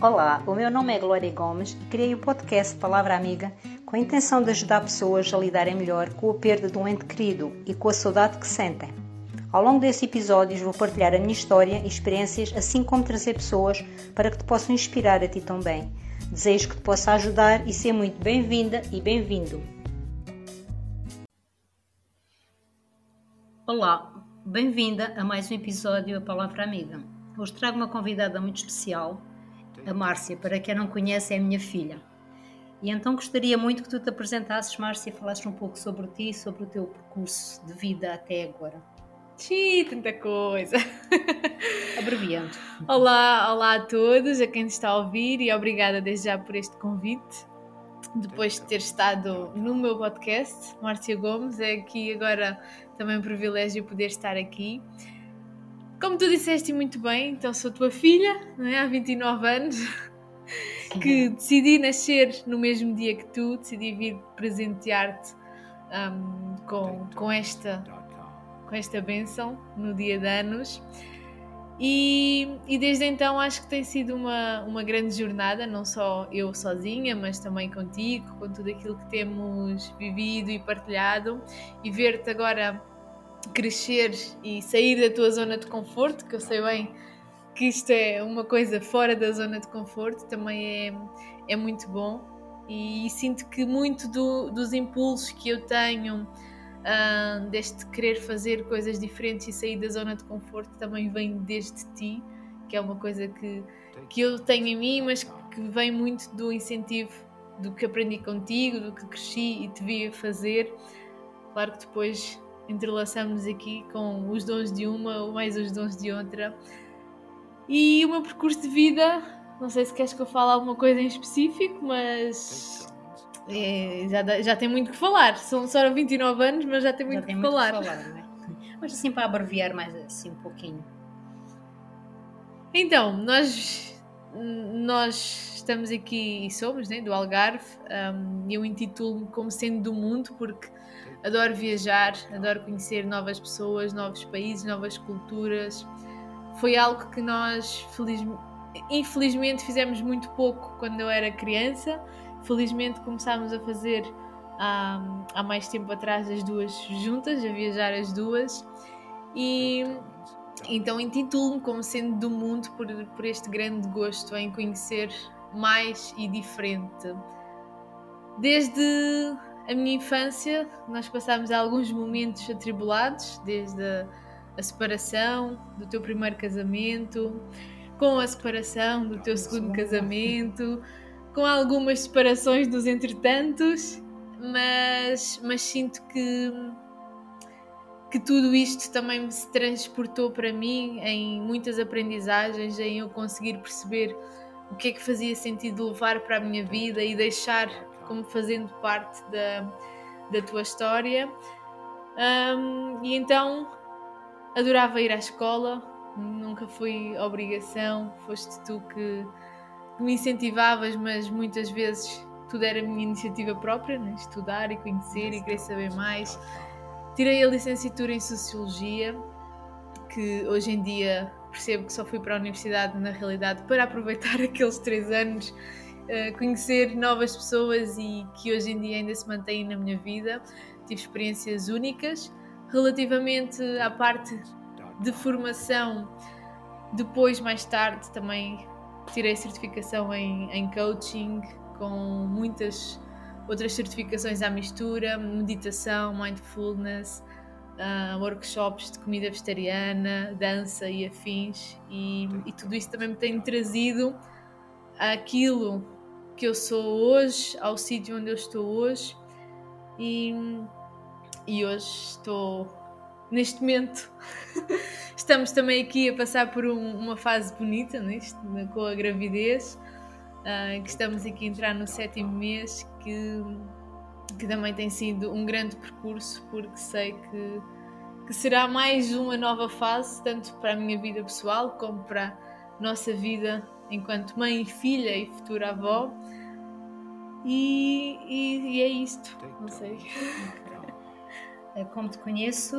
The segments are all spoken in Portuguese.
Olá, o meu nome é Glória Gomes e criei o podcast Palavra Amiga com a intenção de ajudar pessoas a lidarem melhor com a perda de um ente querido e com a saudade que sentem. Ao longo destes episódios vou partilhar a minha história e experiências, assim como trazer pessoas para que te possam inspirar a ti também. Desejo que te possa ajudar e ser muito bem-vinda e bem-vindo. Olá, bem-vinda a mais um episódio A Palavra Amiga. Hoje trago uma convidada muito especial, a Márcia, para quem não conhece, é a minha filha. E então gostaria muito que tu te apresentasses, Márcia, e falasses um pouco sobre ti, sobre o teu percurso de vida até agora. Xiii, tanta coisa! Abreviando. Olá, olá a todos, a quem está a ouvir e obrigada desde já por este convite. Depois de ter estado no meu podcast, Márcia Gomes, é aqui agora também um privilégio poder estar aqui. Como tu disseste muito bem, então sou tua filha, não é? há 29 anos, que decidi nascer no mesmo dia que tu, decidi vir presentear-te um, com, com, esta, com esta bênção no dia de anos. E, e, desde então acho que tem sido uma, uma grande jornada, não só eu sozinha, mas também contigo, com tudo aquilo que temos vivido e partilhado, e ver-te agora crescer e sair da tua zona de conforto, que eu sei bem que isto é uma coisa fora da zona de conforto, também é, é muito bom. E, e sinto que muito do, dos impulsos que eu tenho uh, deste querer fazer coisas diferentes e sair da zona de conforto também vem desde ti, que é uma coisa que, que eu tenho em mim, mas que vem muito do incentivo do que aprendi contigo, do que cresci e te vi fazer. Claro que depois entrelaçamos aqui com os dons de uma ou mais os dons de outra. E o meu percurso de vida, não sei se queres que eu fale alguma coisa em específico, mas é, já, já tem muito que falar. São só 29 anos, mas já tem muito já tem que muito falar. Que falar é? Mas assim para abreviar mais assim um pouquinho. Então, nós, nós estamos aqui e somos né, do Algarve. Um, eu intitulo-me como sendo do mundo porque adoro viajar, adoro conhecer novas pessoas, novos países, novas culturas. Foi algo que nós, feliz, infelizmente, fizemos muito pouco quando eu era criança. Felizmente, começámos a fazer há, há mais tempo atrás as duas juntas, a viajar as duas. E então intitulo-me como sendo do mundo por, por este grande gosto em conhecer mais e diferente. Desde a minha infância, nós passámos alguns momentos atribulados, desde a, separação do teu primeiro casamento, com a separação do teu segundo casamento, com algumas separações dos entretantos, mas, mas sinto que, que tudo isto também se transportou para mim em muitas aprendizagens, em eu conseguir perceber o que é que fazia sentido levar para a minha vida e deixar como fazendo parte da, da tua história. Um, e então adorava ir à escola, nunca foi obrigação, foste tu que, que me incentivavas, mas muitas vezes tudo era minha iniciativa própria, né? estudar e conhecer e querer saber mais. Tirei a licenciatura em Sociologia, que hoje em dia percebo que só fui para a universidade na realidade para aproveitar aqueles três anos uh, conhecer novas pessoas e que hoje em dia ainda se mantêm na minha vida. Tive experiências únicas. Relativamente à parte de formação, depois, mais tarde, também tirei certificação em, em coaching, com muitas outras certificações à mistura, meditação, mindfulness, uh, workshops de comida vegetariana, dança e afins, e, e, tudo isso também me tem trazido aquilo que eu sou hoje, ao sítio onde eu estou hoje. E, e hoje estou neste momento. Estamos também aqui a passar por um, uma fase bonita neste, com a gravidez, uh, que estamos aqui a entrar no sétimo mês, que, que também tem sido um grande percurso, porque sei que, que será mais uma nova fase, tanto para a minha vida pessoal como para a nossa vida enquanto mãe, filha e futura avó. E, e, e é isto, não sei. É, como te conheço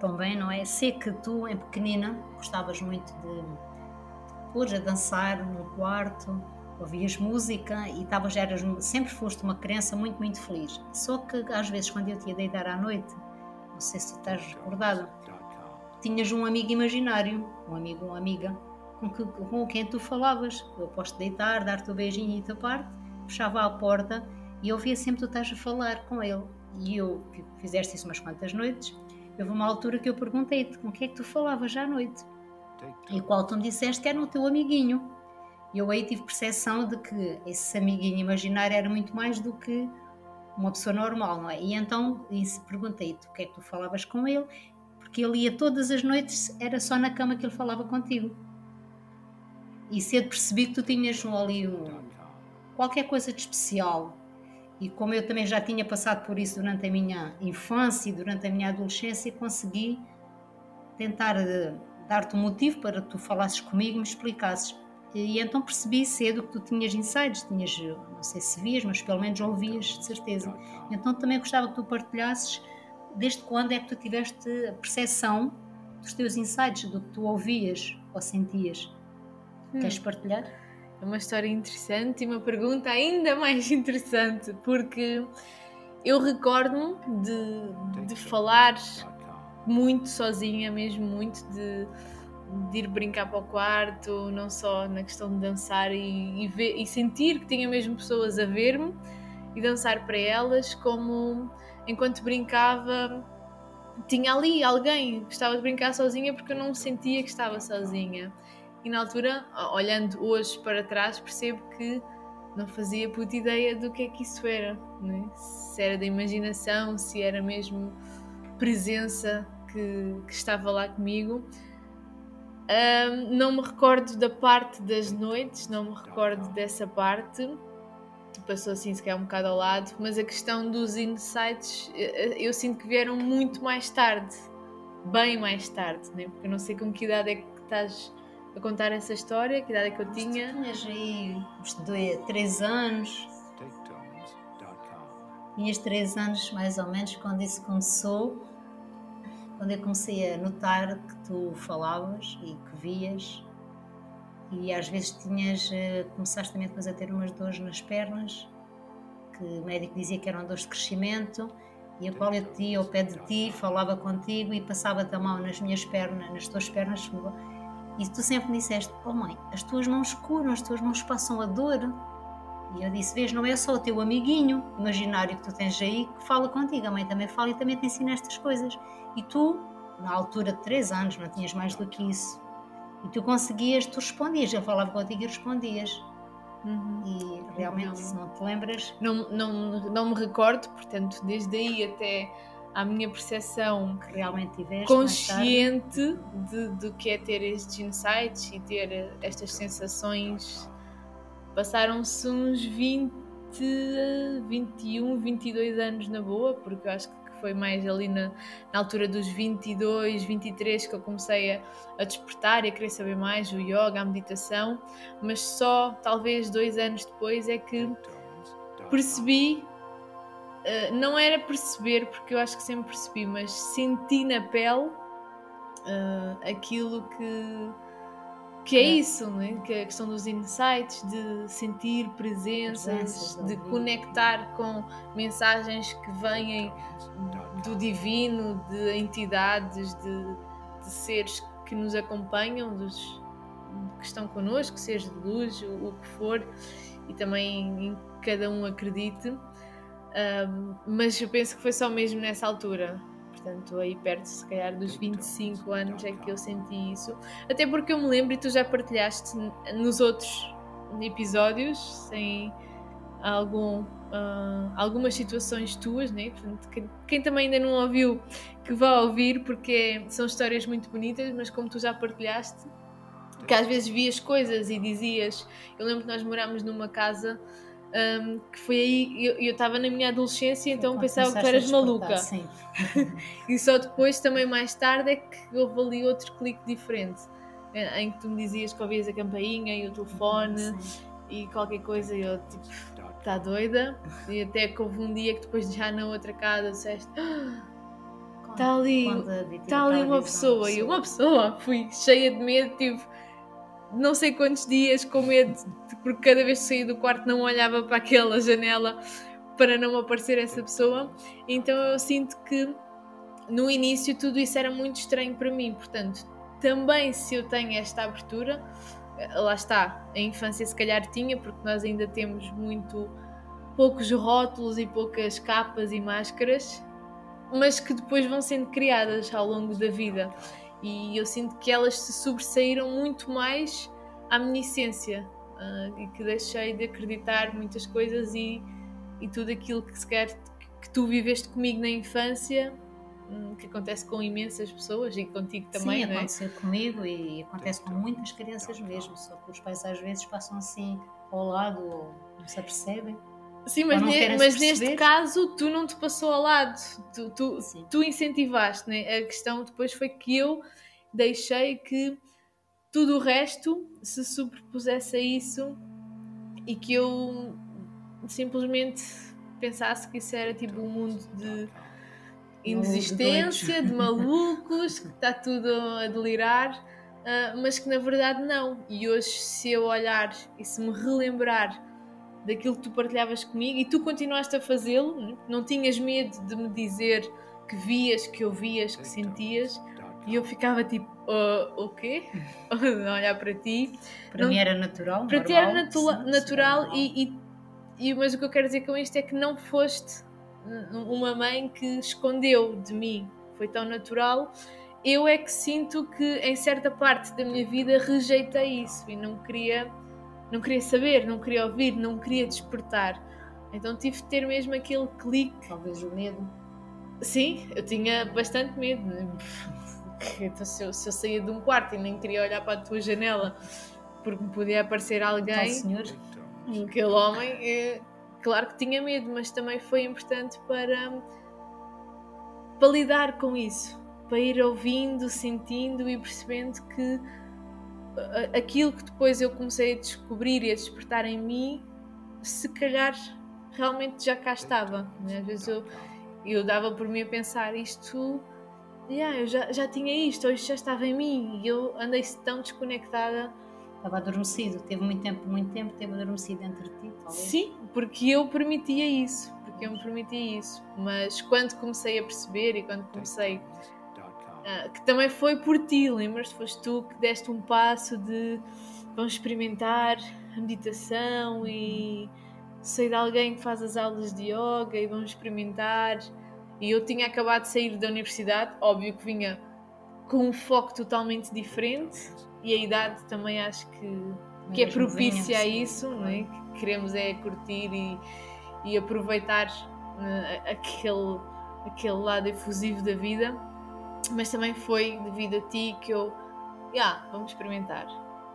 também, não é? Sei que tu, em pequenina, gostavas muito de cores, a dançar num quarto, ouvias música e estavas, eras, sempre foste uma criança muito, muito feliz. Só que às vezes quando eu te ia deitar à noite, não sei se tu estás recordada, tinhas um amigo imaginário, um amigo ou uma amiga, com, que, com quem tu falavas. Eu posso deitar, dar-te o um beijinho e te parte, fechava a porta e eu ouvia sempre tu estás a falar com ele. E eu fizeste isso umas quantas noites. Houve uma altura que eu perguntei-te com que é que tu falavas já à noite. E qual tu me disseste que era o teu amiguinho. E eu aí tive percepção de que esse amiguinho imaginário era muito mais do que uma pessoa normal, não é? E então perguntei-te o que é que tu falavas com ele, porque ele ia todas as noites, era só na cama que ele falava contigo. E cedo percebi que tu tinhas ali um, qualquer coisa de especial. E como eu também já tinha passado por isso durante a minha infância e durante a minha adolescência, consegui tentar eh, dar-te um motivo para que tu falasses comigo e me explicasses. E então percebi cedo que tu tinhas insights, tinhas, não sei se vias, mas pelo menos ouvias, de certeza. Então também gostava que tu partilhasses desde quando é que tu tiveste a percepção dos teus insights, do que tu ouvias ou sentias. Hum. Queres partilhar? É uma história interessante e uma pergunta ainda mais interessante, porque eu recordo-me de, de falar muito sozinha, mesmo muito, de, de, ir brincar para o quarto, não só na questão de dançar e, e, ver, e sentir que tinha mesmo pessoas a ver-me e dançar para elas, como enquanto brincava tinha ali alguém que gostava de brincar sozinha porque eu não sentia que estava sozinha. E na altura, olhando hoje para trás, percebo que não fazia puta ideia do que é que isso era. Né? Se era da imaginação, se era mesmo presença que, que estava lá comigo. Um, não me recordo da parte das noites, não me recordo dessa parte. Passou assim, se calhar um bocado ao lado, mas a questão dos insights eu, eu sinto que vieram muito mais tarde, bem mais tarde, né? porque eu não sei com que idade é que estás a contar essa história, que idade é que eu tinha? Tinhas aí uns 3 anos. Tinhas 3 anos mais ou menos quando isso começou, quando eu comecei a notar que tu falavas e que vias e às vezes tinhas, eh, começaste também depois a ter umas dores nas pernas, que o médico dizia que eram dores de crescimento, e a qual eu te ao pé de ti, falava contigo e passava-te a mão nas minhas pernas, nas tuas pernas, e tu sempre me disseste, oh mãe, as tuas mãos curam, as tuas mãos passam a dor. E eu disse, vês, não é só o teu amiguinho imaginário que tu tens aí que fala contigo, a mãe também fala e também te ensina estas coisas. E tu, na altura de 3 anos, não tinhas mais do que isso. E tu conseguias, tu respondias, eu falava contigo e respondias. Uhum. E realmente, não, se não te lembras. Não, não, não me recordo, portanto, desde aí até à minha percepção que realmente tiveste consciente de, do que é ter estes insights e ter estas sensações. Passaram-se uns 20, 21, 22 anos na boa, porque eu acho que foi mais ali na, na altura dos 22, 23 que eu comecei a, a despertar e a querer saber mais o yoga, a meditação, mas só talvez dois anos depois é que percebi eh, não era perceber, porque eu acho que sempre percebi, mas senti na pele uh, aquilo que, que é, é isso, né? que é a questão dos insights, de sentir presenças, de conectar com mensagens que vêm do divino, de entidades, de, de seres que nos acompanham, dos que estão connosco, seja de luz, o, o que for, e também em cada um acredite. Um, mas eu penso que foi só mesmo nessa altura. Portanto, aí perto, se calhar, dos 25 anos é que eu senti isso. Até porque eu me lembro, e tu já partilhaste nos outros episódios, sem algum, uh, algumas situações tuas, né? Portanto, quem, quem, também ainda não ouviu, que vá ouvir, porque são histórias muito bonitas, mas como tu já partilhaste, que às vezes vias coisas e dizias. Eu lembro que nós morámos numa casa um, que foi aí, eu estava na minha adolescência, então pensava que tu eras maluca. e só depois, também mais tarde, é que houve ali outro clique diferente, eh, em que tu me dizias que ouvias a campainha e o telefone sim. e qualquer coisa, e eu tipo, está doida? E até que houve um dia que depois já na outra casa disseste. Está ali, está ali uma pessoa, e uma pessoa, fui cheia de medo, tipo, não sei quantos dias com medo, porque cada vez que saía do quarto não olhava para aquela janela para não aparecer essa pessoa. Então eu sinto que no início tudo isso era muito estranho para mim. Portanto, também se eu tenho esta abertura, lá está, a infância se calhar tinha, porque nós ainda temos muito poucos rótulos e poucas capas e máscaras, mas que depois vão sendo criadas ao longo da vida. E eu sinto que elas se sobressaíram muito mais à minha essência uh, e que deixei de acreditar muitas coisas e, e tudo aquilo que se quer que tu viveste comigo na infância Hum, que acontece com imensas pessoas e contigo também, Sim, não é? aconteceu comigo e acontece com muitas crianças mesmo, só que os pais às vezes passam assim ao lado ou não se apercebem. Sim, mas, ne mas neste caso tu não te passou ao lado, tu, tu, tu incentivaste, né? a questão depois foi que eu deixei que tudo o resto se superpusesse a isso e que eu simplesmente pensasse que isso era tipo um mundo de inexistência, de malucos, que está tudo a delirar, uh, mas que na verdade não. E hoje, se eu olhar e se me relembrar daquilo que tu partilhavas comigo e tu continuaste a fazê-lo, não tinhas medo de me dizer que vias, que ouvias, que sentias, e eu ficava tipo, uh, o quê? olhar para ti. Para não, mim era natural. Para normal, ti era natu sim, natural, sim, e, e, e, mas o que eu quero dizer com isto é que não foste uma mãe que escondeu de mim, foi tão natural. Eu é que sinto que em certa parte da minha vida rejeitei isso e não queria, não queria saber, não queria ouvir, não queria despertar. Então tive de ter mesmo aquele clique. Talvez o medo. Sim, eu tinha bastante medo. Então, se, eu, se eu saía de um quarto e nem queria olhar para a tua janela porque me podia aparecer alguém, senhor. aquele homem, eh, claro que tinha medo, mas também foi importante para, para lidar com isso, para ir ouvindo, sentindo e percebendo que aquilo que depois eu comecei a descobrir e a despertar em mim, se calhar realmente já cá estava. Né? Às vezes eu, eu dava por mim a pensar isto. Yeah, eu já, já tinha isto, ou isto já estava em mim, e eu andei tão desconectada estava adormecido, teve muito tempo, muito tempo, teve adormecido dentro de ti, talvez. Sim, porque eu permitia isso, porque eu me permitia isso. Mas quando comecei a perceber e quando comecei. Uh, que também foi por ti, lembras? Foste tu que deste um passo de vamos experimentar a meditação e sei de alguém que faz as aulas de yoga e vamos experimentar. E eu tinha acabado de sair da universidade, óbvio que vinha com um foco totalmente diferente e a idade também acho que, que é propícia a isso, não é? que queremos é curtir e, e aproveitar né, aquele, aquele lado efusivo da vida, mas também foi devido a ti que eu, yeah, vamos experimentar.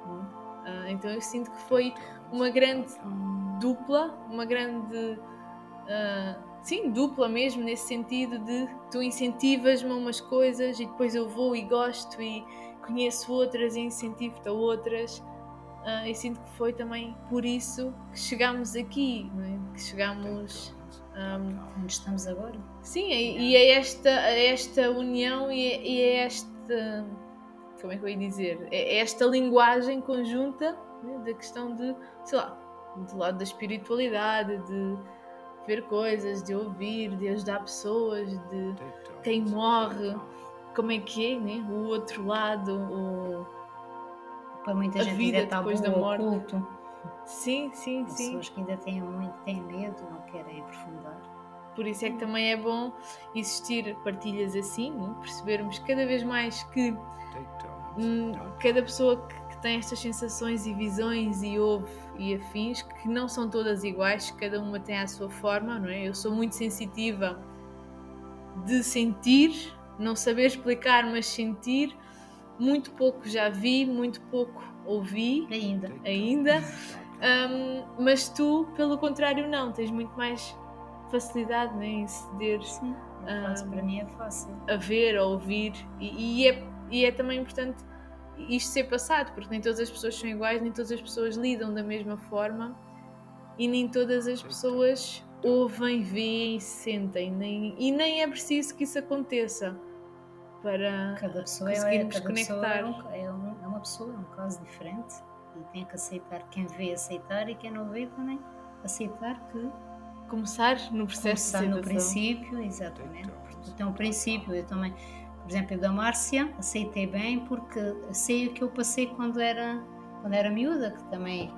Uh, então eu sinto que foi uma grande dupla, uma grande. Uh, sim, dupla mesmo, nesse sentido de tu incentivas-me a umas coisas e depois eu vou e gosto e, conheço outras e incentivo-te a outras. Uh, e sinto que foi também por isso que chegámos aqui, é? que chegámos um, onde estamos agora. Sim, e, e é esta, esta união e é, e é esta como é que eu ia dizer? É, é esta linguagem conjunta né, da questão de, sei lá, do lado da espiritualidade, de ver coisas, de ouvir, de ajudar pessoas, de quem morre como é que é, né? O outro lado, o... Para muita a gente vida ainda depois da morte. Oculto. Sim, sim, sim. Pessoas que ainda têm muito, têm medo. Por isso é que também é bom existir partilhas assim, né? percebermos cada vez mais que hum, cada pessoa que, que tem estas sensações e visões e ouve e afins, que não são todas iguais, cada uma tem a sua forma, não é? Eu sou muito sensitiva de sentir não saber explicar, mas sentir. Muito pouco já vi, muito pouco ouvi. Ainda. Ainda. Um, mas tu, pelo contrário, não. Tens muito mais facilidade né, em ceder. Sim, é. Um, para mim é fácil. A ver, a ouvir. E, e, é, e é também importante isto ser passado, porque nem todas as pessoas são iguais, nem todas as pessoas lidam da mesma forma e nem todas as pessoas ouvem, veem, sentem, nem, e nem é preciso que isso aconteça para cada pessoa é- conseguirmos é, cada conectar. Pessoa é, um, é, uma pessoa, é um caso diferente e tem que aceitar quem vê aceitar e quem não vê também aceitar que começar no processo começar no princípio exatamente então o princípio eu também por exemplo eu da Márcia aceitei bem porque sei o que eu passei quando era quando era miúda que também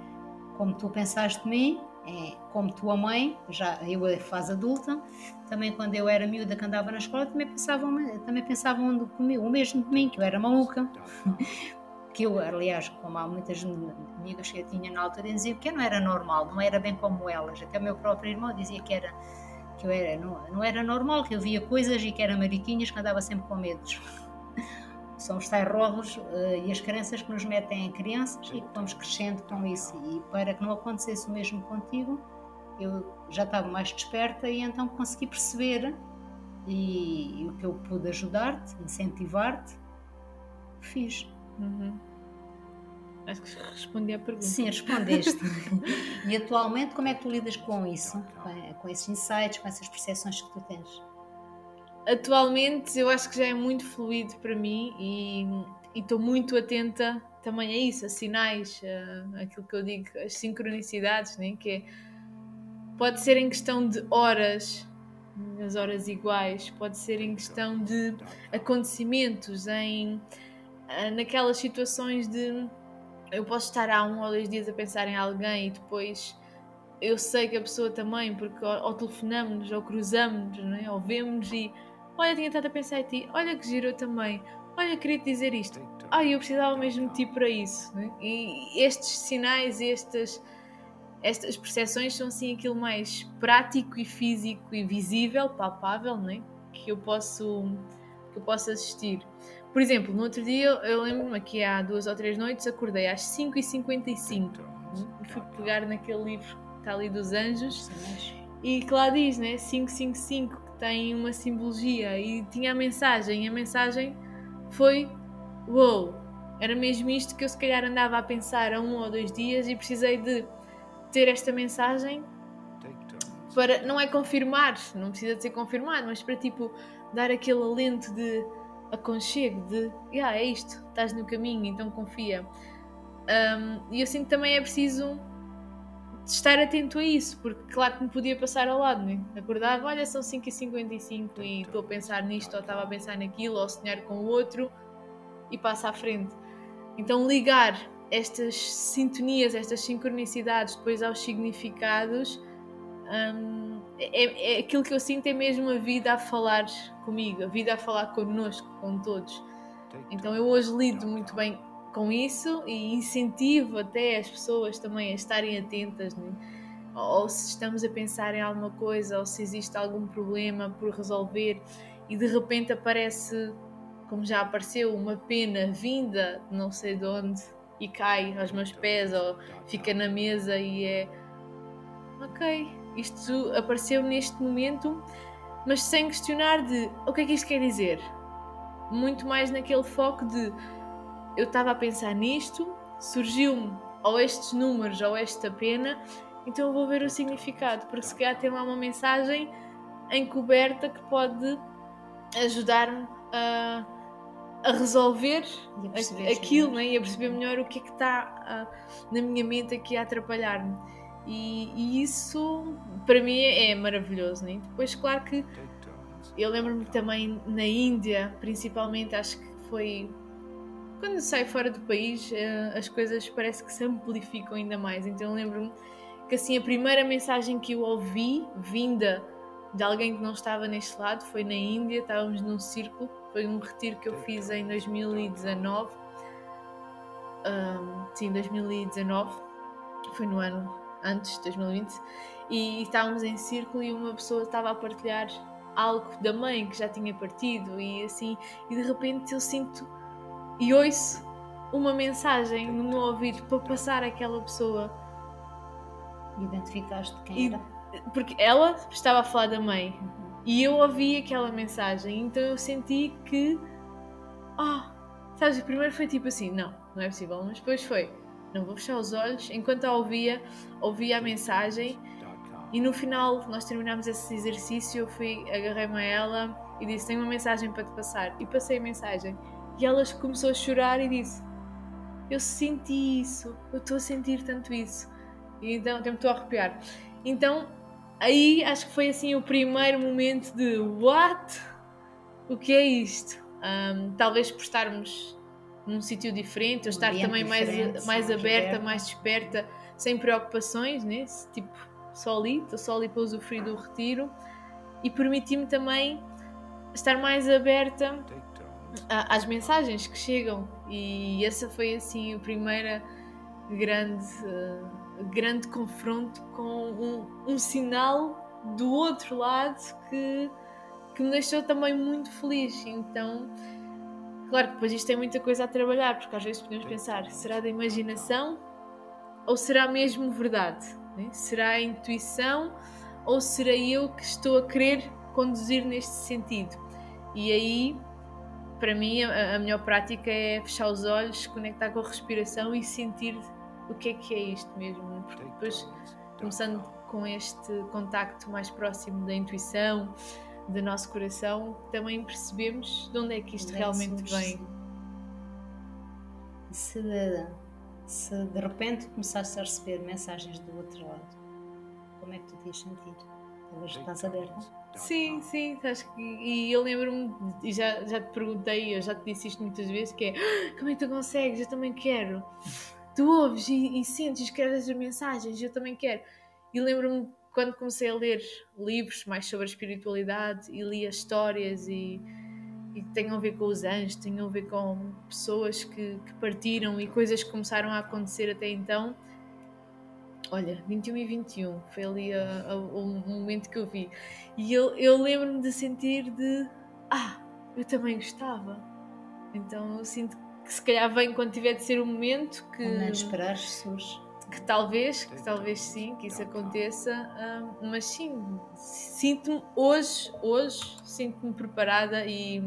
como tu pensaste de mim é, como tua mãe, já eu a fase adulta, também quando eu era miúda que andava na escola, também pensavam, também pensavam comigo, o mesmo de mim, que eu era maluca. que eu, aliás, como há muitas amigas que eu tinha na altura, diziam que eu não era normal, não era bem como elas. Até o meu próprio irmão dizia que era que eu era, não, não era normal, que eu via coisas e que era mariquinhas que andava sempre com medos. São os tais rolos uh, e as crenças que nos metem em crianças e que vamos crescendo com isso. E para que não acontecesse o mesmo contigo, eu já estava mais desperta e então consegui perceber e, e o que eu pude ajudar-te, incentivar-te, fiz. Uhum. Acho que respondi à pergunta. Sim, respondeste. e atualmente, como é que tu lidas com isso? Com, esses insights, com essas percepções que tu tens? Atualmente, eu acho que já é muito fluido para mim e estou muito atenta também a isso, a sinais, a, aquilo que eu digo, as sincronicidades, né? que é, pode ser em questão de horas, as horas iguais, pode ser em questão de acontecimentos, em ah, naquelas situações de eu posso estar há um ou dois dias a pensar em alguém e depois eu sei que a pessoa também, porque ou, telefonamos ou cruzamos, né? ou vemos e olha, tinha estado a pensar em ti, olha que giro também, olha, queria te dizer isto, ai, eu precisava mesmo de ti para isso. Né? E estes sinais, estas, estas percepções são assim aquilo mais prático e físico e visível, palpável, né? que eu posso que eu posso assistir. Por exemplo, no outro dia, eu lembro-me que há duas ou três noites, acordei às 5h55 né? e fui pegar naquele livro que está ali dos anjos e que lá diz, né? 555, que tem uma simbologia e tinha a mensagem. E a mensagem foi: Uou, wow, era mesmo isto que eu se calhar andava a pensar há um ou dois dias e precisei de ter esta mensagem para, não é confirmar, não precisa de ser confirmado, mas para tipo dar aquele alento de aconchego de yeah, é isto, estás no caminho, então confia. Um, e eu sinto que também é preciso estar atento a isso, porque claro que me podia passar ao lado, né? acordava, olha, são 5h55 e estou a pensar nisto, ou estava a pensar naquilo, ou sonhar com o outro, e passa à frente. Então ligar estas sintonias, estas sincronicidades depois aos significados, um, é, é, aquilo que eu sinto é mesmo a vida a falar comigo, a vida a falar connosco, com todos. Então eu hoje lido muito bem com isso e incentivo até as pessoas também a estarem atentas, né? ou se estamos a pensar em alguma coisa, ou se existe algum problema por resolver e de repente aparece, como já apareceu, uma pena vinda de não sei de onde e cai aos meus pés ou fica na mesa e é ok, isto apareceu neste momento mas sem questionar de o que é que isto quer dizer. Muito mais naquele foco de eu estava a pensar nisto, surgiu-me ou estes números ou esta pena, então eu vou ver o significado, porque se calhar tem lá uma mensagem encoberta que pode ajudar-me a, a resolver a aquilo né? e a perceber melhor o que é que está uh, na minha mente aqui a atrapalhar-me. E, e, isso para mim é, maravilhoso. Né? Depois, claro que eu lembro-me também na Índia, principalmente, acho que foi quando sai fora do país, eh, as coisas parece que se amplificam ainda mais. Então lembro-me que assim a primeira mensagem que eu ouvi vinda de alguém que não estava neste lado foi na Índia, estávamos num círculo, foi um retiro que eu fiz em 2019. Um, sim, 2019, foi no ano antes, 2020, e estávamos em círculo e uma pessoa estava a partilhar algo da mãe que já tinha partido e assim, e de repente eu sinto e ouço uma mensagem no meu ouvido para passar àquela pessoa. Identificaste quem era? Porque ela estava a falar da mãe e eu ouvi aquela mensagem, então eu senti que. Ah, oh, sabes, primeiro foi tipo assim: não, não é possível, mas depois foi: não vou fechar os olhos. Enquanto a ouvia, ouvia a mensagem e no final nós terminámos esse exercício. Eu fui, agarrei-me a ela e disse: tenho uma mensagem para te passar. E passei a mensagem. E ela começou a chorar e disse: eu senti isso, eu estou a sentir tanto isso. E então, até me estou a arrepiar. Então, aí acho que foi assim o primeiro momento de what? O que é isto? Um, talvez por estarmos num sítio diferente, eu estar também mais, mais, mais aberta, mais desperta, sem preocupações, né? tipo, só ali, estou só ali para usufruir do retiro. E permiti-me também estar mais aberta às mensagens que chegam. E essa foi assim a primeira grande uh, grande confronto com um, um, sinal do outro lado que, que me deixou também muito feliz. Então claro que depois isto tem muita coisa a trabalhar porque às vezes podemos pensar será da imaginação ou será mesmo verdade né? será a intuição ou será eu que estou a querer conduzir neste sentido e aí para mim, a, a melhor prática é fechar os olhos, conectar com a respiração e sentir o que é que é isto mesmo. Porque depois, começando com este contacto mais próximo da intuição, do nosso coração, também percebemos de onde é que isto é realmente vem. Se de, se de repente começaste a receber mensagens do outro lado, como é que tu te ias sentir? Talvez estás aberta? Sim, sim, acho que, e eu lembro-me, e já, já te perguntei, eu já te disse isto muitas vezes, que é ah, como é que tu consegues? Eu também quero. Tu ouves e, e sentes, escreves as mensagens, eu também quero. E lembro-me quando comecei a ler livros mais sobre a espiritualidade e lia histórias e, e tenham a ver com os anjos, tenham a ver com pessoas que, que partiram e coisas que começaram a acontecer até então Olha, 21 e 21, foi ali a, a, o momento que eu vi. E eu, eu lembro-me de sentir de ah, eu também gostava. Então eu sinto que se calhar vem quando tiver de ser o momento que. Não esperar surge. Que talvez, que talvez sim, que isso aconteça, um, mas sim, sinto-me hoje, hoje, sinto-me preparada e,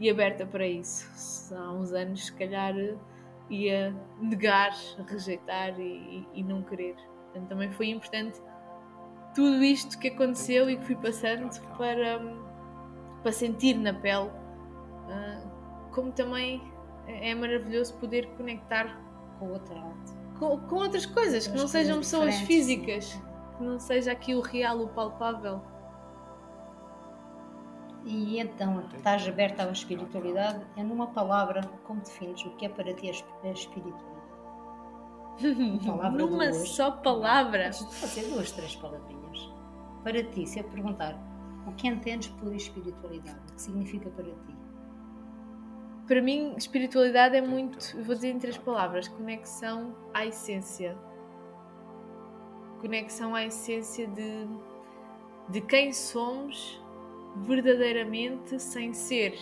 e aberta para isso. Há uns anos, se calhar ia negar, rejeitar e, e, não querer. Portanto, também foi importante tudo isto que aconteceu e que fui passando para, para sentir na pele. Uh, como também é maravilhoso poder conectar com o outro lado. Com, com outras coisas, que não sejam pessoas físicas, que não seja aqui o real, o palpável. E então, estás aberta à espiritualidade? É numa palavra, como defines o que é para ti a espiritualidade? Palavra numa só palavra? Podes fazer duas, três palavrinhas. Para ti, se eu perguntar o que entendes por espiritualidade, o que significa para ti? Para mim, espiritualidade é muito, vou dizer em três palavras: conexão à essência. Conexão à essência de, de quem somos verdadeiramente sem ser.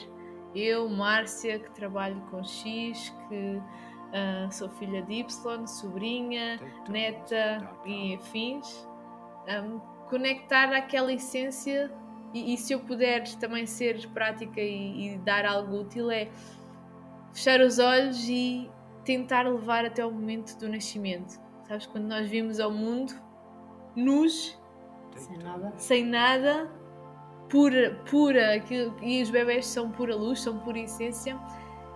Eu, Márcia, que trabalho com X, que uh, sou filha de Y, sobrinha, neta e afins, um, conectar aquela essência e, e, se eu puder também ser prática e, e dar algo útil é fechar os olhos e tentar levar até o momento do nascimento. Sabes, quando nós vimos ao mundo nus, sem nada, sem nada pura, pura e os bebés são pura luz, são pura essência.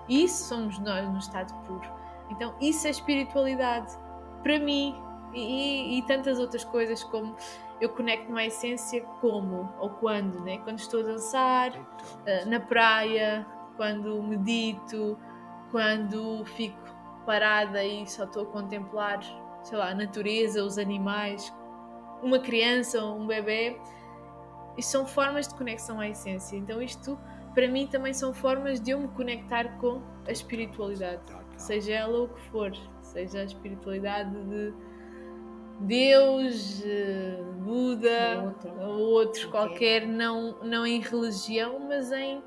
E isso somos nós no estado puro. Então, isso é espiritualidade para mim e, e tantas outras coisas como eu conecto-me à essência como ou quando, né? Quando estou a dançar, eh, na praia, quando medito, quando fico parada e só estou a contemplar, sei lá, a natureza, os animais, uma criança, um bebê isto são formas de conexão à essência. Então, isto para mim também são formas de eu me conectar com a espiritualidade, seja ela o que for, seja a espiritualidade de Deus, eh, Buda outro. ou outro okay. qualquer, não, não em religião, mas em,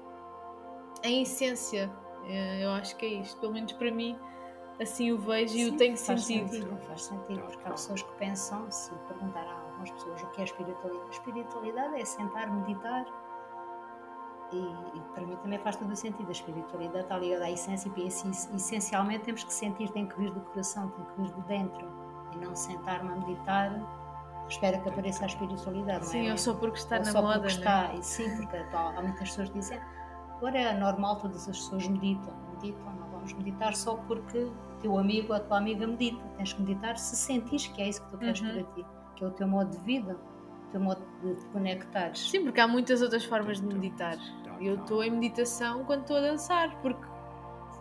em essência. Eh, eu acho que é isto, pelo menos para mim, assim o vejo Sim, e o tenho faz sentido. sentido. Faz sentido, porque há pessoas que pensam, se perguntar a algumas pessoas o que é espiritualidade, espiritualidade é sentar, meditar. E, e, para mim também faz todo o sentido. A espiritualidade está ligada à essência e essencialmente temos que sentir, tem que vir do coração, tem que vir de dentro e não sentar-me a meditar espera que apareça a espiritualidade. Sim, não é? ou só porque está ou na só moda. Porque está, né? Sim, porque há muitas pessoas que dizem agora é normal, todas as pessoas meditam, meditam, não vamos meditar só porque teu amigo ou a tua amiga medita. Tens que meditar se sentires que é isso que tu queres Uhum. para ti, que é o teu modo de vida, o teu modo de te conectares. Sim, porque há muitas outras formas de meditar. Eu estou em meditação quando estou a dançar, porque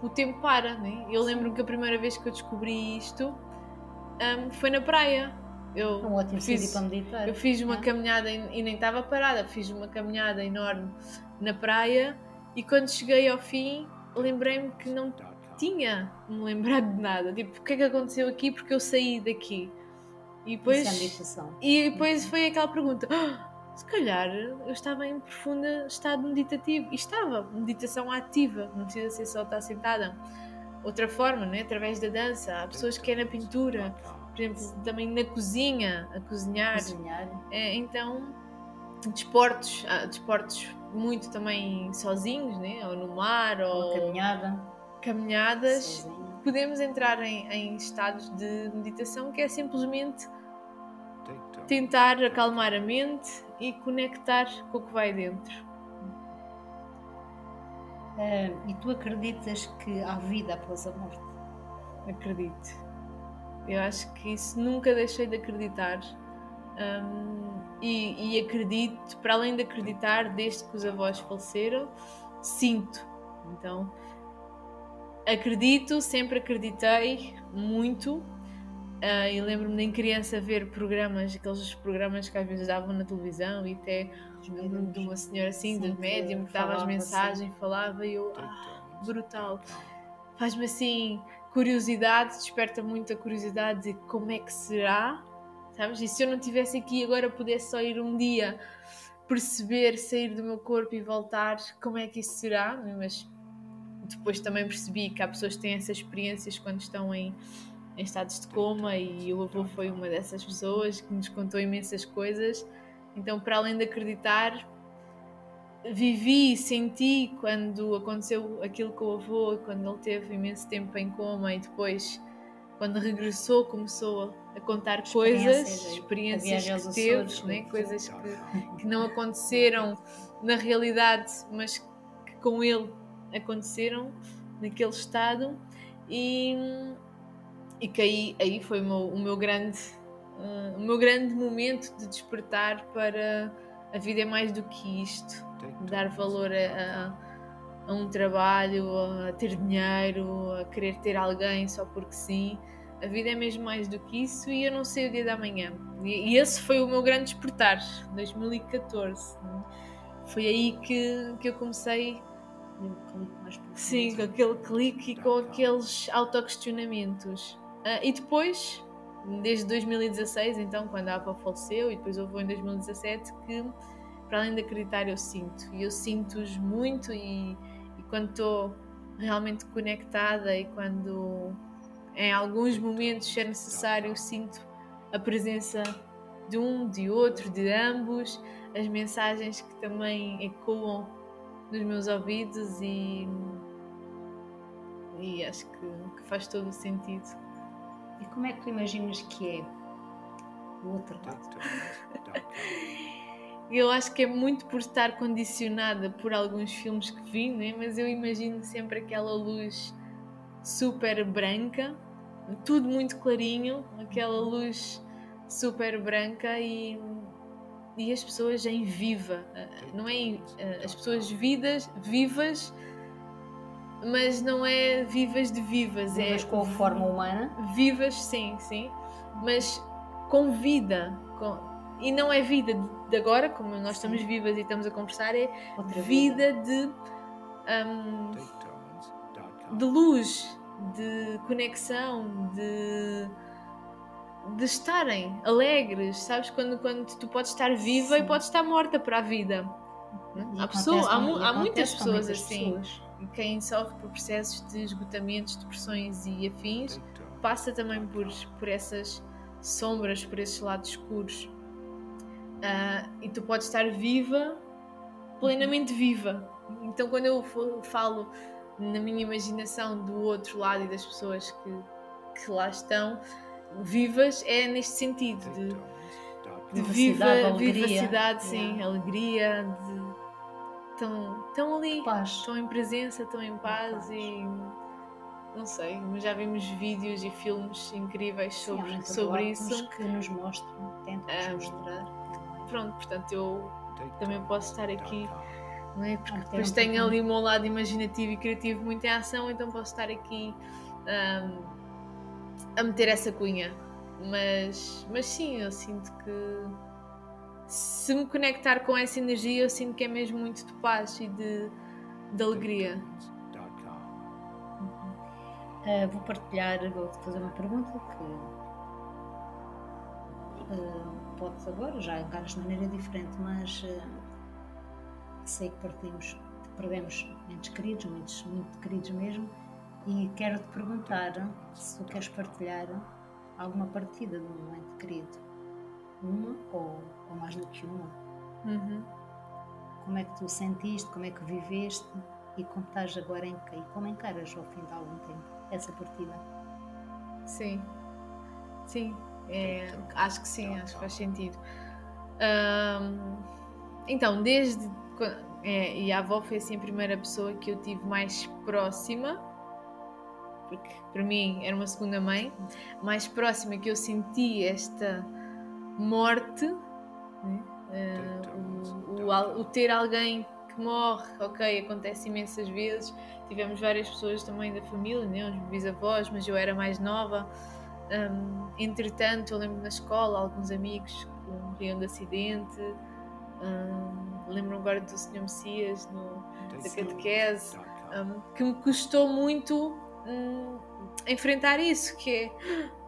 o tempo para, né? Eu lembro que a primeira vez que eu descobri isto hum, foi na praia. É Eu um ótimo fiz, sítio para meditar. eu fiz uma É. caminhada e e nem estava parada, fiz uma caminhada enorme na praia e quando cheguei ao fim lembrei-me que não tinha me lembrado de nada. Tipo, o que é que aconteceu aqui? Porque eu saí daqui. E depois, Isso é e depois foi aquela pergunta: "Ah, se calhar eu estava em profunda estado meditativo. E estava, meditação ativa, não precisa ser só estar sentada. Outra forma, né? através da dança. Há pessoas que é na pintura, por exemplo, também na cozinha, a cozinhar. Cozinhar. É, então, desportos, desportos muito também sozinhos, né? ou no mar, Uma ou caminhada. caminhadas. sozinho. Podemos entrar em, em estados de meditação que é simplesmente tentar acalmar a mente e conectar com o que vai dentro. Ah, e tu acreditas que há vida após a morte? Acredito. Eu acho que isso nunca deixei de acreditar. Hum, e, e acredito, para além de acreditar, desde que os avós faleceram, sinto. Então, acredito, sempre acreditei muito. Ah, e lembro-me de em criança ver programas, aqueles programas que às vezes davam na televisão e até de uma senhora assim, Sim, de médium, que dava as mensagens, falava e eu, ah, brutal. Faz-me assim curiosidade, desperta muita curiosidade de como é que será, sabes? E se eu não estivesse aqui agora pudesse só ir um dia perceber, sair do meu corpo e voltar, como é que isso será? é? Mas depois também percebi que há pessoas que têm essas experiências quando estão em, em estados de coma e o avô foi uma dessas pessoas que nos contou imensas coisas. Então, para além de acreditar, vivi, senti quando aconteceu aquilo com o avô, quando ele teve imenso tempo em coma e depois, quando regressou, começou a contar coisas, Experiências, a experiências aos que teve, Açores, né? coisas que, que não aconteceram na realidade, mas que com ele aconteceram naquele estado e, e que aí, aí foi o meu, o meu grande uh, o meu grande momento de despertar para a vida é mais do que isto dar valor a, a- a um trabalho, a ter dinheiro, a querer ter alguém só porque sim. A vida é mesmo mais do que isso e eu não sei o dia da manhã. E, esse foi o meu grande despertar, 2014. né? Foi aí que, que eu comecei, sim, com aquele clique e com aqueles autoquestionamentos. Ah, e depois, desde 2016, então, quando a avó faleceu, e depois houve em 2017, que para além de acreditar, eu sinto. E eu sinto-os muito e, e quando estou realmente conectada e quando em alguns momentos é necessário, eu sinto a presença de um, de outro, de ambos, as mensagens que também ecoam nos meus ouvidos e, e acho que, que faz todo o sentido. E como é que tu imaginas que é o outro lado? Eu acho que é muito por estar condicionada por alguns filmes que vi, né? mas eu imagino sempre aquela luz super branca, tudo muito clarinho, aquela luz super branca e, e as pessoas em viva, eh, não é eh, as pessoas vidas, vivas, mas não é vivas de vivas, é Vivas com a forma humana? vivas, sim, sim, mas com vida. com- E não é vida de- agora, como nós estamos vivas e estamos a conversar, é Outra vida de, hum, de luz, de conexão, de, de estarem alegres, sabes? Quando, quando tu podes estar viva e Sim. podes estar morta para a vida. E Há, pessoa, há, mu- e há muitas pessoas assim. pessoas. E quem sofre por processos de esgotamentos, depressões e afins, passa também por, por essas sombras, por esses lados escuros. Ah, e tu podes estar viva, plenamente viva. Então, quando eu falo na minha imaginação do outro lado e das pessoas que, que lá estão vivas, é neste sentido de, de viva, Vivacidade, alegria. vivacidade, sim, Yeah. alegria, de estão, estão ali, Paz. estão em presença, estão em paz paz. e, não sei, mas já vimos vídeos e filmes incríveis sobre, Sim, sobre isso. que nos mostram, tentam Ah, mostrar. Pronto, portanto, eu também posso estar aqui, não é? Porque depois um tenho ali o meu lado imaginativo e criativo muito em ação, então posso estar aqui ahm, a meter essa cunha. Mas, mas sim, eu sinto que se me conectar com essa energia, eu sinto que é mesmo muito de paz e de, de alegria. Ah, vou partilhar, vou fazer uma pergunta que ah, podes agora, já encaras de maneira diferente, mas ah, sei que partimos, perdemos entes queridos, muitos, muito queridos mesmo, e quero te perguntar se tu queres partilhar alguma partida de um ente querido, uma ou, ou mais do que uma. Uhum. Como é que tu sentiste, como é que viveste e como estás agora em e como encaras ao fim de algum tempo essa partida? Sim, sim, é, acho que sim, acho que faz sentido. Então, desde. É, e a avó foi assim a primeira pessoa que eu tive mais próxima, porque para mim era uma segunda mãe, mais próxima que eu senti esta morte, né? Ah, o, o o ter alguém que morre, ok, acontece imensas vezes. Tivemos várias pessoas também da família, né? os bisavós, mas eu era mais nova. Hum, entretanto, eu lembro na escola alguns amigos que morriam de acidente. Hum, lembro agora do Sr. Messias no, da catequese, hum, que me custou muito hum, enfrentar isso, que é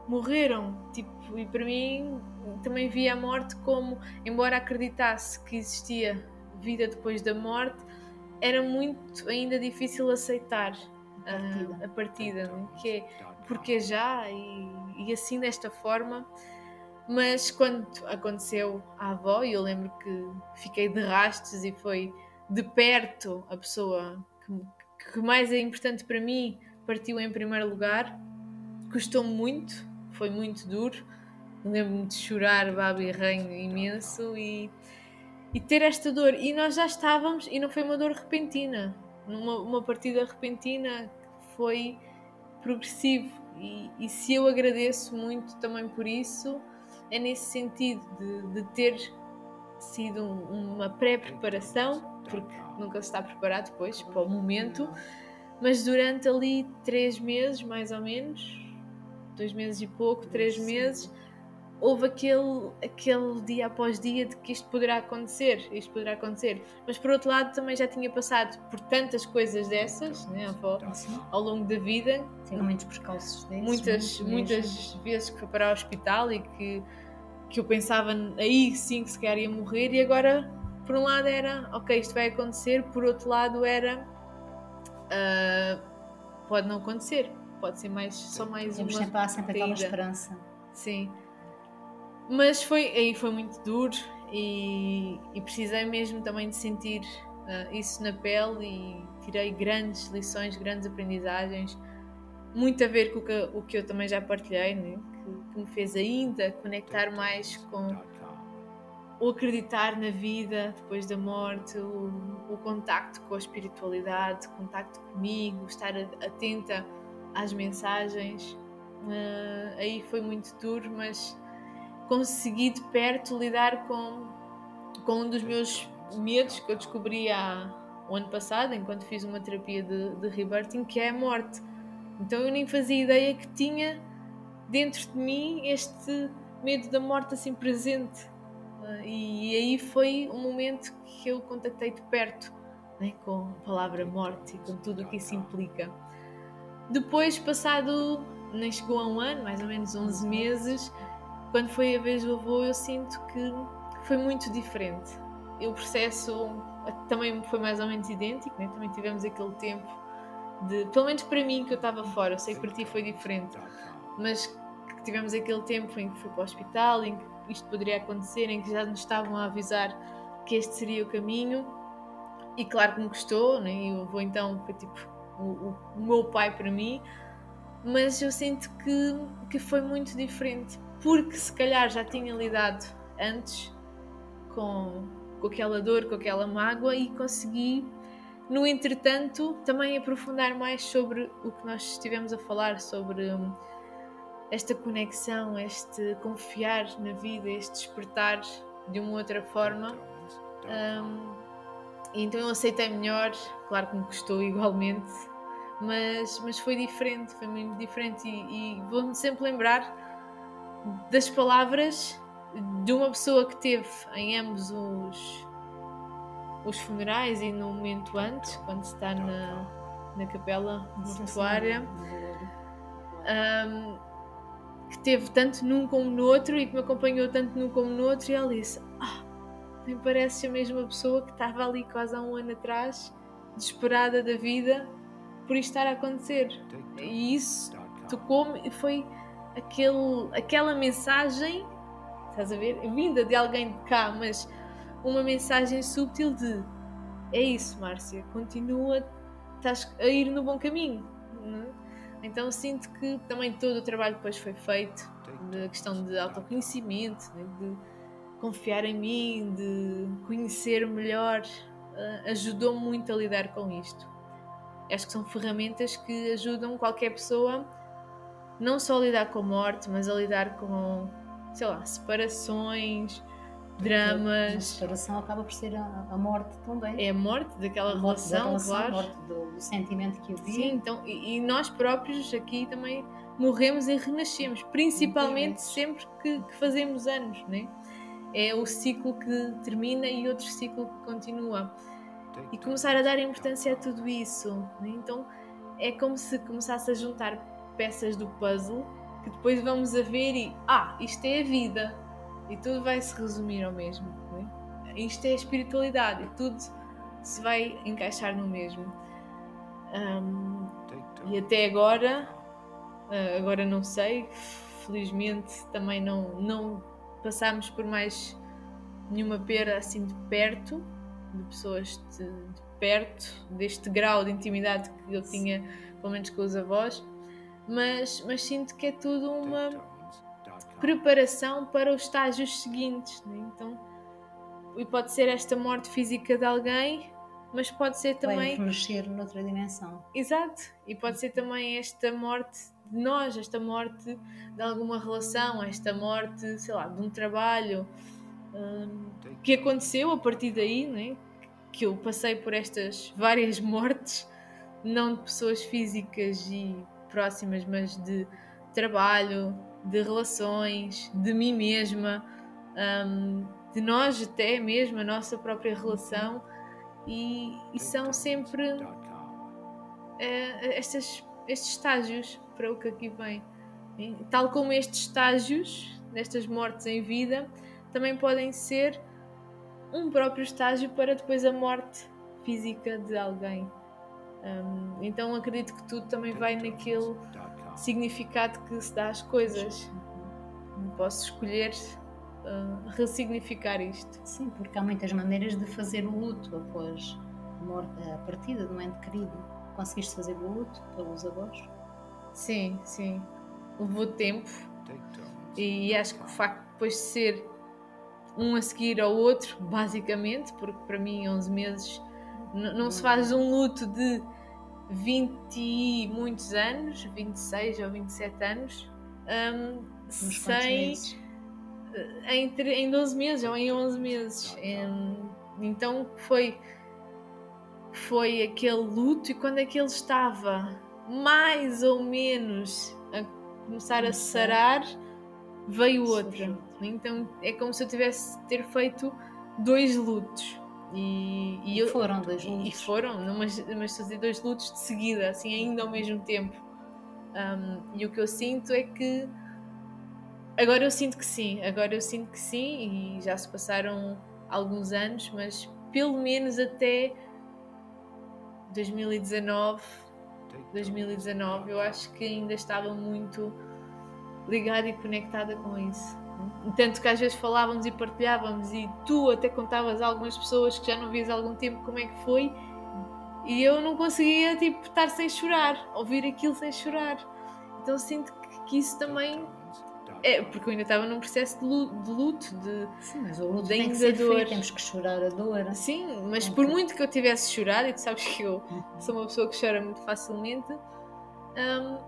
morreram, tipo, e para mim também via a morte como, embora acreditasse que existia vida depois da morte, era muito ainda difícil aceitar partida. a partida, né? que é porque já e, e assim desta forma. Mas quando aconteceu à avó, eu lembro que fiquei de rastos e foi de perto a pessoa que, que mais é importante para mim partiu em primeiro lugar, custou muito, foi muito duro. Lembro-me de chorar, babo e ranho imenso e, e ter esta dor. E nós já estávamos, e não foi uma dor repentina, uma, uma partida repentina foi progressivo. E, e se eu agradeço muito também por isso, é nesse sentido de, de ter sido um- uma pré-preparação, porque nunca se está preparado depois para o momento, mas durante ali três meses, mais ou menos, dois meses e pouco, três meses, houve aquele, aquele dia após dia de que isto poderá acontecer, isto poderá acontecer. Mas por outro lado também já tinha passado por tantas coisas dessas, né, avó, ao longo da vida, tive muitos percalços desses. muitas, muitas vezes que foi para o hospital e que, que eu pensava aí sim que se calhar ia morrer e agora por um lado era ok, isto vai acontecer, por outro lado era ah, pode não acontecer, pode ser mais, só mais Temos uma sempre, há sempre aquela esperança. Sim. Mas foi, aí foi muito duro e, e precisei mesmo também de sentir ah, isso na pele e tirei grandes lições, grandes aprendizagens, muito a ver com o que, o que eu também já partilhei, né? que, que me fez ainda conectar mais com o acreditar na vida depois da morte, o, o contacto com a espiritualidade, o contacto comigo, estar atenta às mensagens. Ah, aí foi muito duro, mas consegui de perto lidar com, com um dos meus medos que eu descobri há o ano passado, enquanto fiz uma terapia de, de rebirthing, que é a morte. Então eu nem fazia ideia que tinha dentro de mim este medo da morte assim presente. Ah, E aí foi um momento que eu contactei de perto né, com a palavra morte e com tudo o que isso implica. Depois, passado, nem chegou a um ano, mais ou menos 11 meses, quando foi a vez do avô, eu sinto que foi muito diferente. E o processo também foi mais ou menos idêntico, né? também tivemos aquele tempo de, pelo menos para mim que eu estava fora, eu sei que para ti foi diferente, mas tivemos aquele tempo em que fui para o hospital, em que isto poderia acontecer, em que já nos estavam a avisar que este seria o caminho, e claro que me custou, né? e o avô então foi tipo o- o meu pai para mim, mas eu sinto que, que foi muito diferente, porque se calhar já tinha lidado antes com, com aquela dor, com aquela mágoa e consegui no entretanto, também aprofundar mais sobre o que nós estivemos a falar, sobre hum, esta conexão, este confiar na vida, este despertar de uma outra forma. Um, então eu aceitei melhor, claro que me custou igualmente, mas, mas foi diferente, foi muito diferente e, e vou-me sempre lembrar das palavras de uma pessoa que teve em ambos os, os funerais e no momento antes, quando se está na, na capela mortuária, um, que teve tanto num como no outro e que me acompanhou tanto num como no outro, e ela disse: Ah, me parece a mesma pessoa que estava ali quase há um ano atrás, desesperada da vida por isto estar a acontecer. E isso tocou-me e foi aquele, aquela mensagem, estás a ver? Vinda de alguém de cá, mas uma mensagem subtil de é isso, Márcia, continua, estás a ir no bom caminho. É? Então sinto que também todo o trabalho depois foi feito, da questão de autoconhecimento, né? de confiar em mim, de conhecer melhor, uh, ajudou muito a lidar com isto. Acho que são ferramentas que ajudam qualquer pessoa não só a lidar com a morte, mas a lidar com, sei lá, separações, dramas. A separação acaba por ser a, a, morte também. É a morte daquela a morte relação, da relação, claro. A morte do, do sentimento que havia. Sim, então, e, e, nós próprios aqui também morremos e renascemos, principalmente sempre que, que, fazemos anos, né? É o ciclo que termina e outro ciclo que continua. E começar a dar importância a tudo isso. Né? Então é como se começasse a juntar peças do puzzle que depois vamos a ver e ah, isto é a vida e tudo vai se resumir ao mesmo. É? Isto é a espiritualidade e tudo se vai encaixar no mesmo. Um, e até agora, ah, agora não sei, felizmente também não, não passámos por mais nenhuma pera assim de perto, de pessoas de, de perto, deste grau de intimidade que eu tinha, pelo menos com os avós mas, mas sinto que é tudo uma preparação para os estágios seguintes. Né? Então, e pode ser esta morte física de alguém, mas pode ser também. Vai mexer noutra dimensão. Exato, e pode ser também esta morte de nós, esta morte de alguma relação, esta morte, sei lá, de um trabalho hum, que aconteceu a partir daí, né? que eu passei por estas várias mortes, não de pessoas físicas e próximas, mas de trabalho, de relações, de mim mesma, um, de nós até mesmo, a nossa própria relação, e, e são sempre estes, estes estágios para o que aqui vem. E, tal como estes estágios, destas mortes em vida, também podem ser um próprio estágio para depois a morte física de alguém. Um, então acredito que tudo também vai naquele significado que se dá às coisas. Não posso escolher uh, ressignificar isto. Sim, porque há muitas maneiras de fazer o luto após a, partida um ente querido. Conseguiste fazer o luto pelos avós? Sim, sim. Levou tempo e acho que o facto de depois de ser um a seguir ao outro, basicamente, porque para mim 11 meses não se faz um luto de 20 e muitos anos, 26 ou 27 anos, um, sem. Eh, em, em 12 meses ou em 11 meses. então foi, foi aquele luto, e quando aquele estava mais ou menos a começar a sarar, veio outra. Então é como se eu tivesse ter feito dois lutos. E, e, eu, foram dois lutos. E foram, mas, mas fazer dois lutos de seguida, assim, ainda ao mesmo tempo. Um, e o que eu sinto é que. Agora eu sinto que sim, agora eu sinto que sim, e já se passaram alguns anos, mas pelo menos até 2019, 2019, eu acho que ainda estava muito ligada e conectada com isso. Tanto que às vezes falávamos e partilhávamos, e tu até contavas a algumas pessoas que já não vias há algum tempo como é que foi, e eu não conseguia tipo, estar sem chorar, ouvir aquilo sem chorar. Então sinto que, que isso também É, porque eu ainda estava num processo de luto, de, luto, de Sim, mas o luto tem que ser dor. feito, temos que chorar a dor. Sim, mas por muito que eu tivesse chorado, e tu sabes que eu Uhum. sou uma pessoa que chora muito facilmente, hum,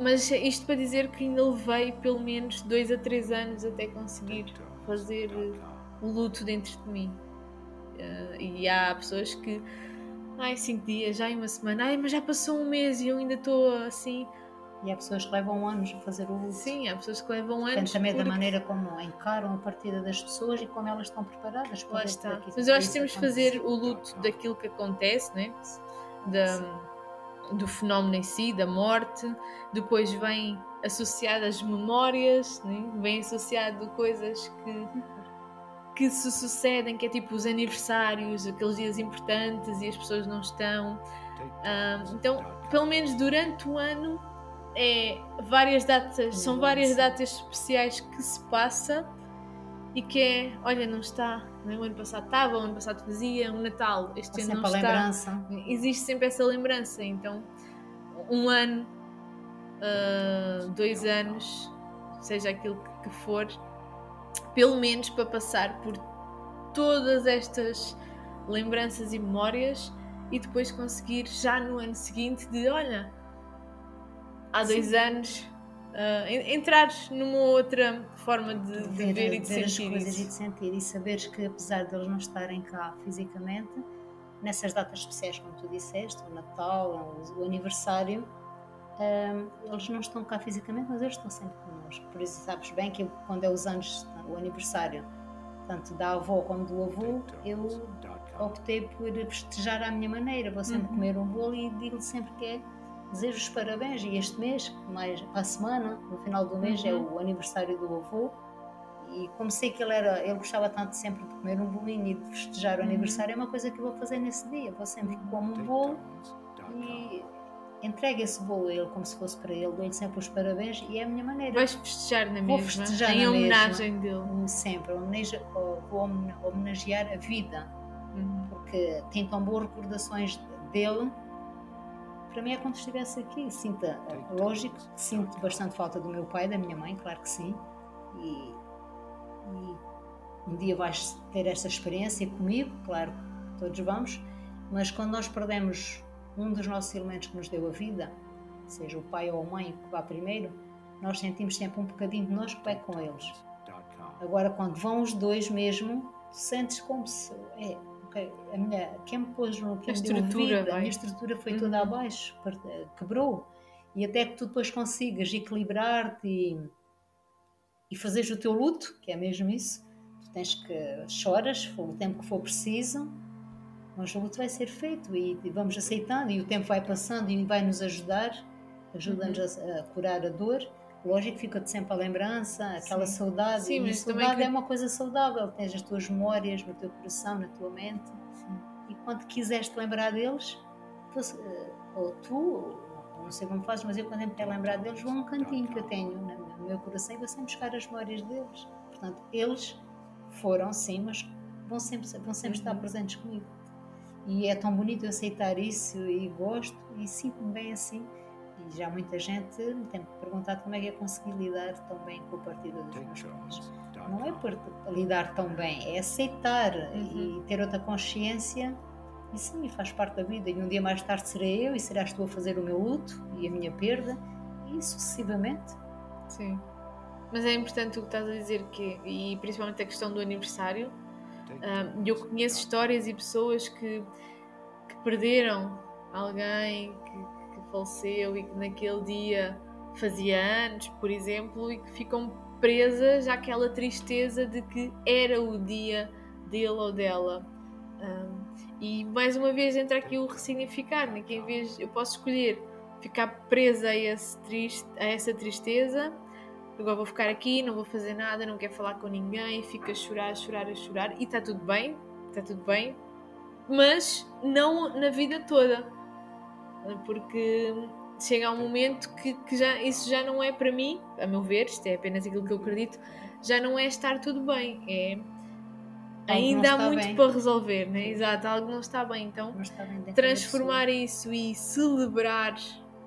mas isto para dizer que ainda levei pelo menos dois a três anos até conseguir fazer eh, o luto dentro de mim. Eh, e há pessoas que, ai, cinco dias, ai, uma semana, ai, mas já passou um mês e eu ainda estou assim. E há pessoas que levam anos a fazer o luto. Sim, há pessoas que levam Depende anos. também da porque- maneira como encaram a partida das pessoas e como elas estão preparadas para Lá ver está. Mas eu acho que temos que aconteça. fazer o luto daquilo que acontece, né? da, do fenómeno em si, da morte. Depois vem associado às memórias, né? vem associado coisas que, que se sucedem, que é tipo os aniversários, aqueles dias importantes e as pessoas não estão. Ah, então, pelo menos durante o ano, é várias datas, são várias datas especiais que se passa e que é, olha, não está, né? o ano passado estava, o ano passado fazia, o Natal, este ano não está. lembrança. Existe sempre essa lembrança, então um ano, ah, dois anos, seja aquilo que- que for, pelo menos para passar por todas estas lembranças e memórias e depois conseguir já no ano seguinte de olha, há dois Sim. anos ah, en- entrar numa outra forma de, de ver, ver e de ver as sentir coisas e isso. de sentir e saberes que apesar de eles não estarem cá fisicamente nessas datas especiais como tu disseste o Natal, o, aniversário hum, eles não estão cá fisicamente mas eles estão sempre connosco por isso sabes bem que eu, quando é os anos o aniversário tanto da avó como do avô eu optei por festejar à minha maneira vou sempre Uhum. comer um bolo e digo sempre que é desejo os parabéns e este mês, mais a semana, no final do mês é Uhum. o aniversário do avô e como sei que ele era, ele gostava tanto sempre de comer um bolinho e de festejar o Uhum. aniversário, é uma coisa que eu vou fazer nesse dia, vou sempre como um bolo e entrego esse bolo a ele como se fosse para ele, dou-lhe sempre os parabéns e é a minha maneira. Vais festejar na Vou mesma, festejar em na mesma. homenagem dele. Sempre, homenage- vou homenagear a vida, Uhum. porque tem tão boas recordações dele. Para mim é como se estivesse aqui. Sinto, lógico, sinto bastante falta do meu pai, da minha mãe, claro que sim. E, e um dia vais ter esta experiência comigo, claro, todos vamos. Mas quando nós perdemos um dos nossos elementos que nos deu a vida, seja o pai ou a mãe que vá primeiro, nós sentimos sempre um bocadinho de nós que vai com eles. Agora, quando vão os dois mesmo, sentes como se. É, ok, a minha, quem me pôs no quem A estrutura, vida, a minha estrutura foi Uhum. toda abaixo, parte- quebrou. E até que tu depois consigas equilibrar-te e, e fazeres o teu luto, que é mesmo isso, tu tens que choras, for o tempo que for preciso, mas o luto vai ser feito e, e vamos aceitando e o tempo vai passando e vai nos ajudar, ajuda-nos Uhum. a, a curar a dor. Lógico, fica-te sempre a lembrança, aquela Sim. saudade. Sim, e a mas saudade que- é uma coisa saudável, tens as tuas memórias no teu coração, na tua mente. E quando quiseres te lembrar deles, tu, eh, ou tu, ou não sei como fazes, mas eu quando me quero lembrar deles, vou a um cantinho que eu tenho no meu coração e vou sempre buscar as memórias deles. Portanto, eles foram sim, mas vão sempre, vão sempre estar Uhum. presentes comigo. E é tão bonito eu aceitar isso e gosto e sinto-me bem assim. E já muita gente me tem perguntado como é que eu consegui lidar tão bem com a partida dos meus pais. Não é por lidar tão bem, é aceitar Uhum. e ter outra consciência. E sim, faz parte da vida. E um dia mais tarde serei eu e serás tu a fazer o meu luto e a minha perda e sucessivamente. Sim. Mas é importante o que estás a dizer, que, e principalmente a questão do aniversário. ah, eu conheço histórias e pessoas que, que perderam alguém que faleceu e que naquele dia fazia anos, por exemplo, e que ficam presas àquela tristeza de que era o dia dele ou dela. Ah, e mais uma vez entra aqui o ressignificar, né? que em vez eu posso escolher ficar presa a, esse triste, a essa tristeza agora vou ficar aqui, não vou fazer nada, não quero falar com ninguém, fico a chorar, a chorar, a chorar e está tudo bem, está tudo bem, mas não na vida toda, porque chega um momento que, que já, isso já não é para mim, a meu ver, isto é apenas aquilo que eu acredito, já não é estar tudo bem, é ainda há muito bem. para resolver, né? exato, algo não está bem, então está bem transformar isso e celebrar,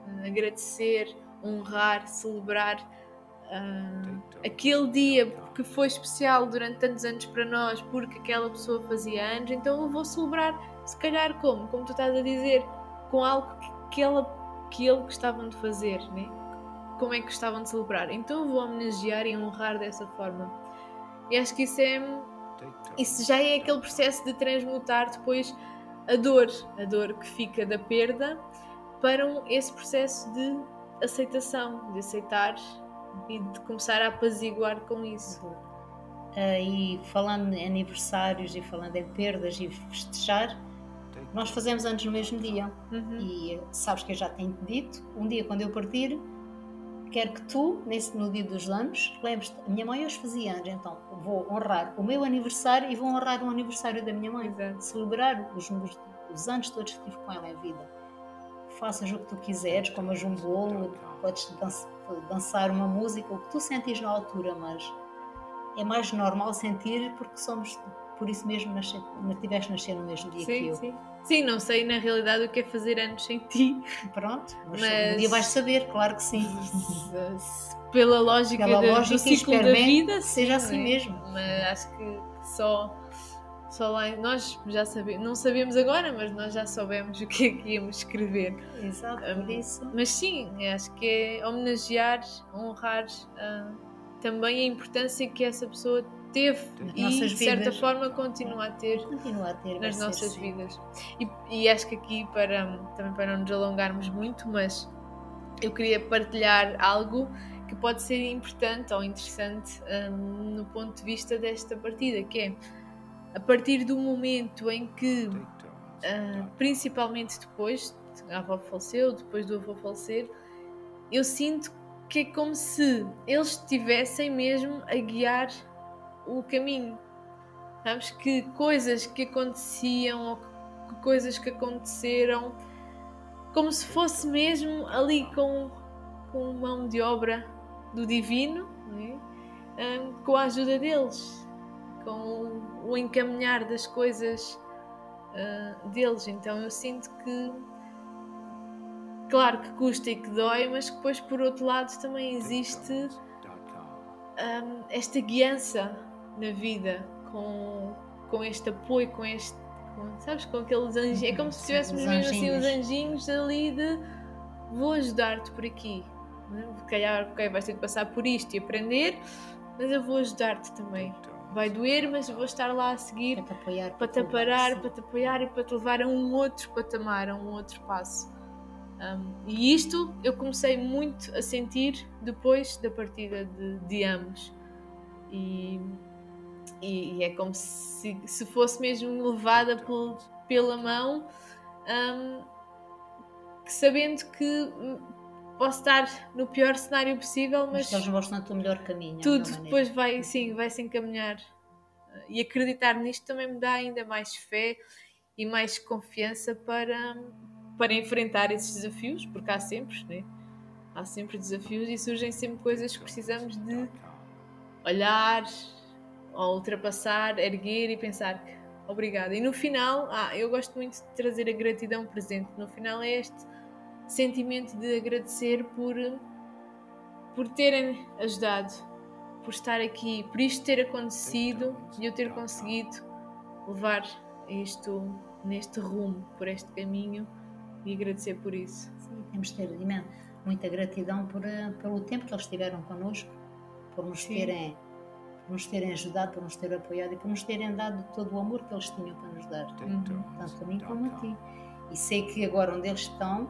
eh, agradecer, honrar, celebrar uh, aquele dia que foi especial durante tantos anos para nós porque aquela pessoa fazia anos, então eu vou celebrar, se calhar como? Como tu estás a dizer, com algo que, ela, que ele gostavam de fazer, né? como é que gostavam de celebrar. Então vou homenagear e honrar dessa forma. E acho que isso é. Isso já é aquele processo de transmutar depois a dor, a dor que fica da perda, para um, esse processo de aceitação, de aceitar e de começar a apaziguar com isso. Uh, e falando em aniversários e falando em perdas e festejar, nós fazemos anos no mesmo dia. Uhum. E sabes que eu já tenho dito, um dia quando eu partir, quero que tu, nesse, no dia dos anos, lembres-te, a minha mãe hoje fazia anos, então vou honrar o meu aniversário e vou honrar o aniversário da minha mãe. Exato. Celebrar os, os anos todos que tive com ela em vida. Faças o que tu quiseres, comas um bolo, podes dançar uma música, o que tu sentires na altura, mas é mais normal sentir porque somos, por isso mesmo, nascer, tiveste nascer no mesmo dia sim, que eu. Sim. Sim, não sei na realidade o que é fazer anos sem ti. Pronto, mas, mas... um dia vais saber, claro que sim. Pela lógica, Pela de, lógica do ciclo da vida, seja assim é? mesmo. Mas acho que só, só lá nós já sabemos, não sabemos agora, mas nós já soubemos o que é que íamos escrever. Exato, um, isso. Mas sim, acho que é homenagear, honrar uh, também a importância que essa pessoa teve e de certa forma continua a ter, continua a ter nas nossas ser, vidas. E, e, acho que aqui para também para não nos alongarmos muito, mas eu queria partilhar algo que pode ser importante ou interessante um, no ponto de vista desta partida, que é a partir do momento em que, uh, principalmente depois, a avó faleceu, depois do avô falecer, eu sinto que é como se eles estivessem mesmo a guiar o caminho. Sabes que coisas que aconteciam ou que coisas que aconteceram, como se fosse mesmo ali com, com mão de obra do divino, é? um, com a ajuda deles, com o encaminhar das coisas uh, deles. Então eu sinto que claro que custa e que dói, mas que depois por outro lado também existe um, esta guiança na vida, com, com este apoio, com este. Com, sabes, com aqueles anjinhos. É como se tivéssemos mesmo assim os anjinhos ali de vou ajudar-te por aqui. Né? Se calhar, ok, vais ter de passar por isto e aprender, mas eu vou ajudar-te também. Vai doer, mas eu vou estar lá a seguir para te apoiar, para te, amparar, para te apoiar e para te levar a um outro patamar, a um outro passo. Um, e isto eu comecei muito a sentir depois da partida de, de ambos. E e, e é como se, se fosse mesmo levada pel, pela mão, um, que sabendo que posso estar no pior cenário possível, mas, mas mostram-te o melhor caminho. Tudo depois vai, sim, vai se encaminhar. E acreditar nisto também me dá ainda mais fé e mais confiança para, para enfrentar esses desafios, porque há sempre, né? há sempre desafios e surgem sempre coisas que precisamos de olhar, ou ultrapassar, erguer e pensar obrigada. E no final, ah, eu gosto muito de trazer a gratidão presente. No final é este sentimento de agradecer por, por terem ajudado, por estar aqui, por isto ter acontecido e eu ter conseguido levar isto neste rumo, por este caminho e agradecer por isso. Sim, temos de ter muita gratidão por, eh, pelo tempo que eles tiveram connosco, por nos Sim. terem por nos terem ajudado, por nos terem apoiado e por nos terem dado todo o amor que eles tinham para nos dar, uhum. tanto a mim como a ti. E sei que agora onde eles estão,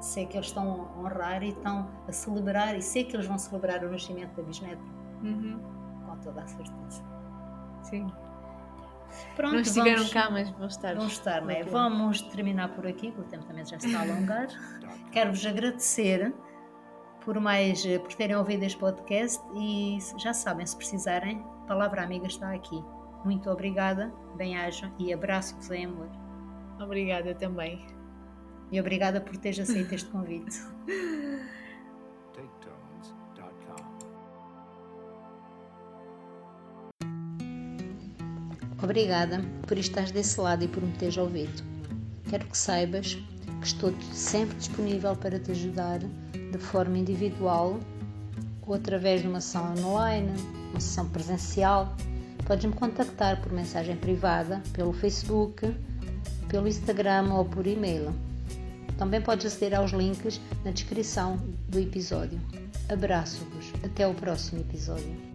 sei que eles estão a honrar e estão a celebrar, e sei que eles vão celebrar o nascimento da bisneta, uhum. com toda a certeza. Sim. Pronto, não estiveram vamos, cá, mas vão estar. Vão estar, né? Vamos terminar por aqui, porque o tempo também já está a alongar. Quero-vos agradecer por mais eh, por terem ouvido este podcast e já sabem, se precisarem, a Palavra Amiga está aqui. Muito obrigada, bem-ajam e abraço-vos em amor. Obrigada também. E obrigada por teres aceito este convite. Obrigada por estares desse lado e por me teres ouvido. Quero que saibas que estou sempre disponível para te ajudar de forma individual ou através de uma sessão online, uma sessão presencial, podes-me contactar por mensagem privada, pelo Facebook, pelo Instagram ou por e-mail. Também podes aceder aos links na descrição do episódio. Abraço-vos. Até o próximo episódio.